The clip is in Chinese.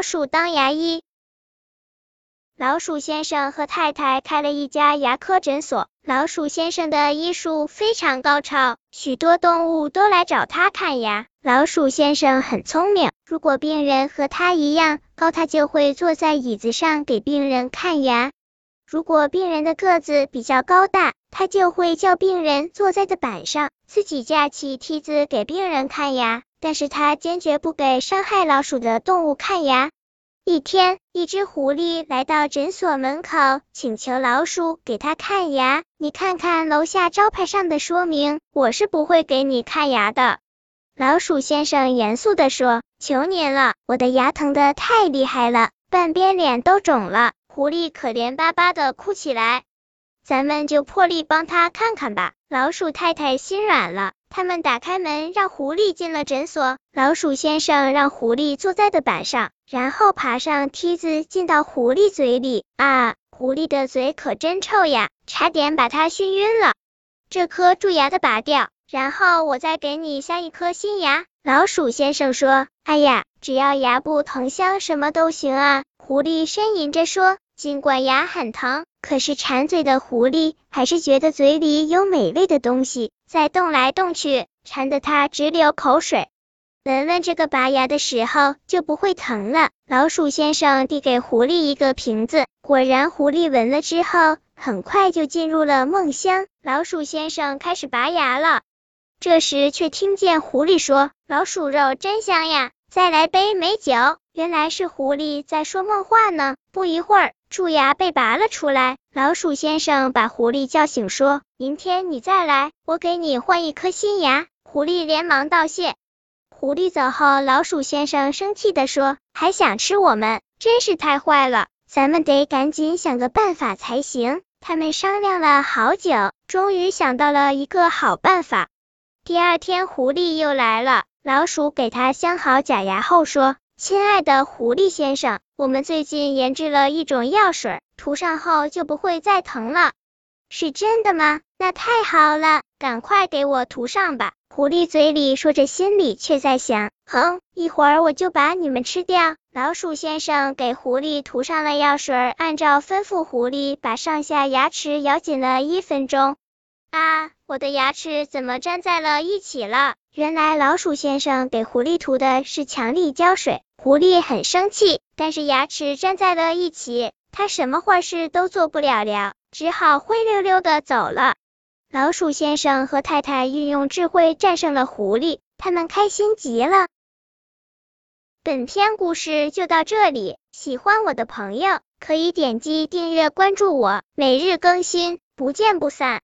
老鼠当牙医。老鼠先生和太太开了一家牙科诊所。老鼠先生的医术非常高超，许多动物都来找他看牙。老鼠先生很聪明，如果病人和他一样高，他就会坐在椅子上给病人看牙；如果病人的个子比较高大，他就会叫病人坐在的板上，自己架起梯子给病人看牙。但是他坚决不给伤害老鼠的动物看牙。一天，一只狐狸来到诊所门口，请求老鼠给他看牙。你看看楼下招牌上的说明，我是不会给你看牙的。老鼠先生严肃地说：“求您了，我的牙疼的太厉害了，半边脸都肿了。”狐狸可怜巴巴的哭起来。咱们就破例帮他看看吧。老鼠太太心软了。他们打开门，让狐狸进了诊所。老鼠先生让狐狸坐在的板上，然后爬上梯子进到狐狸嘴里。啊，狐狸的嘴可真臭呀，差点把它熏晕了。这颗蛀牙的拔掉，然后我再给你镶一颗新牙。老鼠先生说：“哎呀，只要牙不疼，镶什么都行啊。”狐狸呻吟着说：“尽管牙很疼。”可是馋嘴的狐狸还是觉得嘴里有美味的东西在动来动去，馋得它直流口水。闻闻这个拔牙的时候就不会疼了。老鼠先生递给狐狸一个瓶子，果然狐狸闻了之后，很快就进入了梦乡。老鼠先生开始拔牙了，这时却听见狐狸说：“老鼠肉真香呀，再来杯美酒。”原来是狐狸在说梦话呢。不一会儿。蛀牙被拔了出来，老鼠先生把狐狸叫醒，说：“明天你再来，我给你换一颗新牙。”狐狸连忙道谢。狐狸走后，老鼠先生生气的说：“还想吃我们，真是太坏了！咱们得赶紧想个办法才行。”他们商量了好久，终于想到了一个好办法。第二天，狐狸又来了，老鼠给他镶好假牙后说。亲爱的狐狸先生，我们最近研制了一种药水，涂上后就不会再疼了。是真的吗？那太好了，赶快给我涂上吧。狐狸嘴里说着，心里却在想：哼，一会儿我就把你们吃掉。老鼠先生给狐狸涂上了药水，按照吩咐，狐狸把上下牙齿咬紧了一分钟。啊，我的牙齿怎么粘在了一起了？原来老鼠先生给狐狸涂的是强力胶水。狐狸很生气，但是牙齿粘在了一起，它什么坏事都做不了了，只好灰溜溜的走了。老鼠先生和太太运用智慧战胜了狐狸，他们开心极了。本篇故事就到这里，喜欢我的朋友可以点击订阅关注我，每日更新，不见不散。